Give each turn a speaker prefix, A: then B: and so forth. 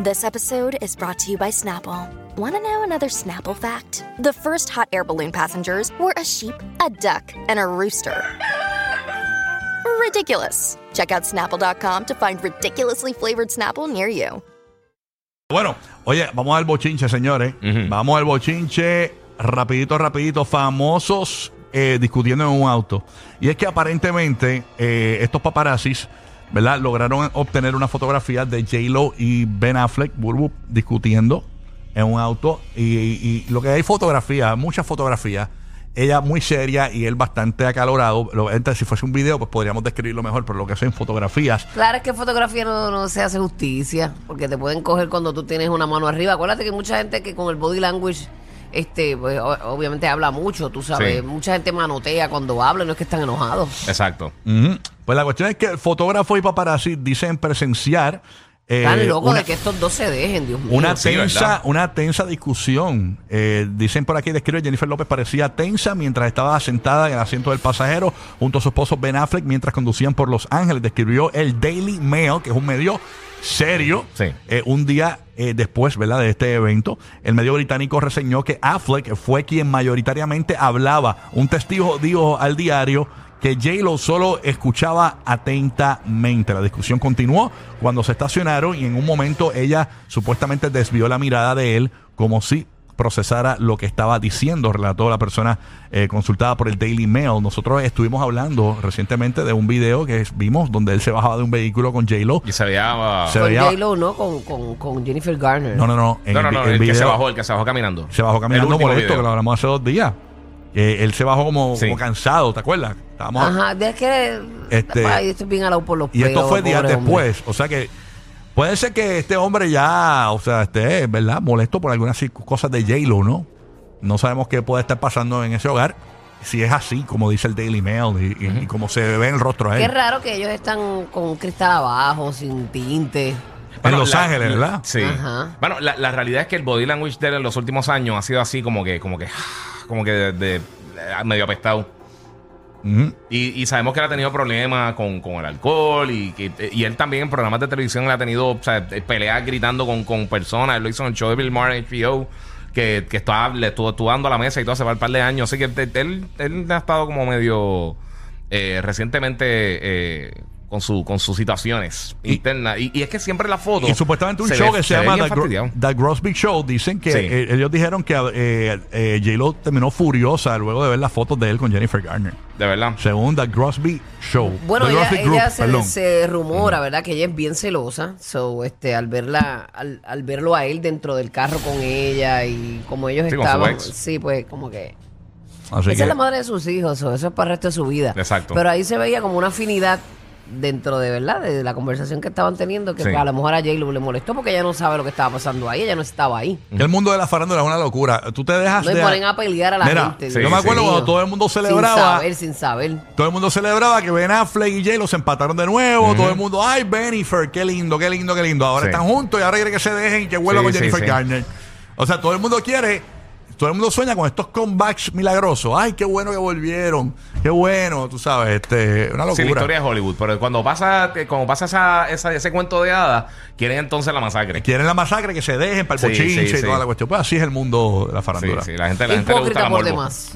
A: This episode is brought to you by Snapple. Want to know another Snapple fact? The first hot air balloon passengers were a sheep, a duck, and a rooster. Ridiculous. Check out snapple.com to find ridiculously flavored Snapple near you.
B: Bueno, oye, vamos al bochinche, señores. Vamos al bochinche, rapidito, rapidito, famosos eh, discutiendo en un auto. Y es que aparentemente eh, estos paparazzis, ¿verdad? Lograron obtener una fotografía de J-Lo y Ben Affleck, Burbu, discutiendo en un auto. Y, lo que hay fotografía, muchas fotografías. Ella muy seria y él bastante acalorado. Lo- entonces, si fuese un video, pues podríamos describirlo mejor, pero lo que son fotografías.
C: Claro, es que fotografía no, no se hace justicia, porque te pueden coger cuando tú tienes una mano arriba. Acuérdate que mucha gente que con el body language, este, pues, obviamente habla mucho, tú sabes.
D: Sí.
C: Mucha gente manotea cuando habla, no es que están enojados.
D: Exacto.
B: Pues la cuestión es que el fotógrafo y paparazzi dicen presenciar eh,
C: Están locos de que estos dos se dejen, Dios mío.
B: una tensa, una tensa discusión. Eh, dicen por aquí, describe Jennifer López parecía tensa mientras estaba sentada en el asiento del pasajero junto a su esposo Ben Affleck mientras conducían por Los Ángeles. Describió el Daily Mail, que es un medio serio,
D: Sí.
B: eh, un día eh, después ¿verdad? de este evento. El medio británico reseñó que Affleck fue quien mayoritariamente hablaba. Un testigo dijo al diario que J-Lo solo escuchaba atentamente. La discusión continuó cuando se estacionaron y en un momento ella supuestamente desvió la mirada de él como si procesara lo que estaba diciendo, relató la persona eh, consultada por el Daily Mail. Nosotros estuvimos hablando recientemente de un video que vimos donde él se bajaba de un vehículo con J-Lo.
D: Y se veía. ah,
B: Se
C: Con
B: veía-
C: J-Lo, ¿no? Con, con, con Jennifer Garner.
B: No, no, no. en
D: no, no,
B: el,
D: no,
B: el
D: el, que se bajó, el que se bajó caminando.
B: se bajó
D: El
B: caminando molesto,
D: video.
B: que lo hablamos hace dos días. Que él se bajó como,
D: Sí.
B: como cansado, ¿te acuerdas? Estábamos,
C: Ajá, es que.
B: Este-
C: Ay, estoy bien alado por los
B: y esto
C: pelos,
B: fue días
C: hombre.
B: después. O sea que puede ser que este hombre ya, o sea, esté, ¿verdad? Molesto por algunas cosas de J-Lo, ¿no? No sabemos qué puede estar pasando en ese hogar. Si es así, como dice el Daily Mail y, y- y como se ve en el rostro
C: Qué
B: él.
C: raro que ellos están con un cristal abajo, sin tinte.
B: En Los
D: la-
B: Ángeles, ¿verdad?
D: Sí.
C: Ajá.
D: Bueno, la, la realidad es que el body language de él en los últimos años ha sido así como que, como que, como que de, de- de- medio apestado. Y, sabemos que él ha tenido problemas con, con el alcohol y, que- y él también en programas de televisión él ha tenido o sea, peleas gritando con, con personas. Él lo hizo en el show de Bill Maher HBO, que, que estaba, le estuvo, estuvo a la mesa y todo hace un par de años. Así que él, él ha estado como medio eh, recientemente eh, con, su, con sus situaciones
B: Y-
D: internas. Y, y es que siempre la foto.
B: Y supuestamente un
D: se
B: show
D: ve-
B: que se, llama The, Gro-. The Grosby Show. Dicen que
D: Sí.
B: eh, ellos dijeron que eh, eh, J-Lo terminó furiosa luego de ver las fotos de él con Jennifer Garner.
D: De verdad.
B: Según The Grosby Show.
C: Bueno,
B: The
C: ella,
B: Grosby
C: ella se, se rumora, ¿verdad? Que ella es bien celosa. So, este, al verla, al, al verlo a él dentro del carro con ella y como ellos
D: Sí, con su
C: estaban,
D: ex.
C: sí, pues como que
B: Así
C: esa
B: que-
C: es la madre de sus hijos, so, eso es para el resto de su vida.
D: Exacto.
C: Pero ahí se veía como una afinidad dentro de verdad de la conversación que estaban teniendo que
D: Sí.
C: a lo mejor a J-Lo le molestó porque ella no sabe lo que estaba pasando ahí, ella no estaba ahí.
B: El mundo de la farándula es una locura. Tú te dejas
C: No y
B: de.
C: ponen a pelear a la
B: Mira,
C: gente.
D: sí,
B: yo me acuerdo
C: mío.
B: cuando todo el mundo
C: Sin
B: celebraba.
C: saber, sin saber.
B: Todo el mundo celebraba que Ben Affleck y J-Lo se empataron de nuevo. Todo el mundo, ay, Bennifer, qué lindo, qué lindo, qué lindo. Ahora
D: Sí.
B: están juntos y ahora quiere que se dejen y que vuelva
D: Sí,
B: con
D: sí,
B: Jennifer
D: sí.
B: Garner. O sea, todo el mundo quiere, todo el mundo sueña con estos comebacks milagrosos. Ay, qué bueno que volvieron. Qué bueno, tú sabes, este, una
D: Sí, la
B: locura.
D: historia de Hollywood. Pero cuando pasa, que cuando pasa esa, esa- ese cuento de hadas, quieren entonces la masacre.
B: Quieren la masacre, que se dejen para el
D: Sí,
B: y toda la cuestión. Pues así es el mundo de la
D: Sí,
B: farándula.
D: sí, la gente, la gente le gusta la
C: por demás.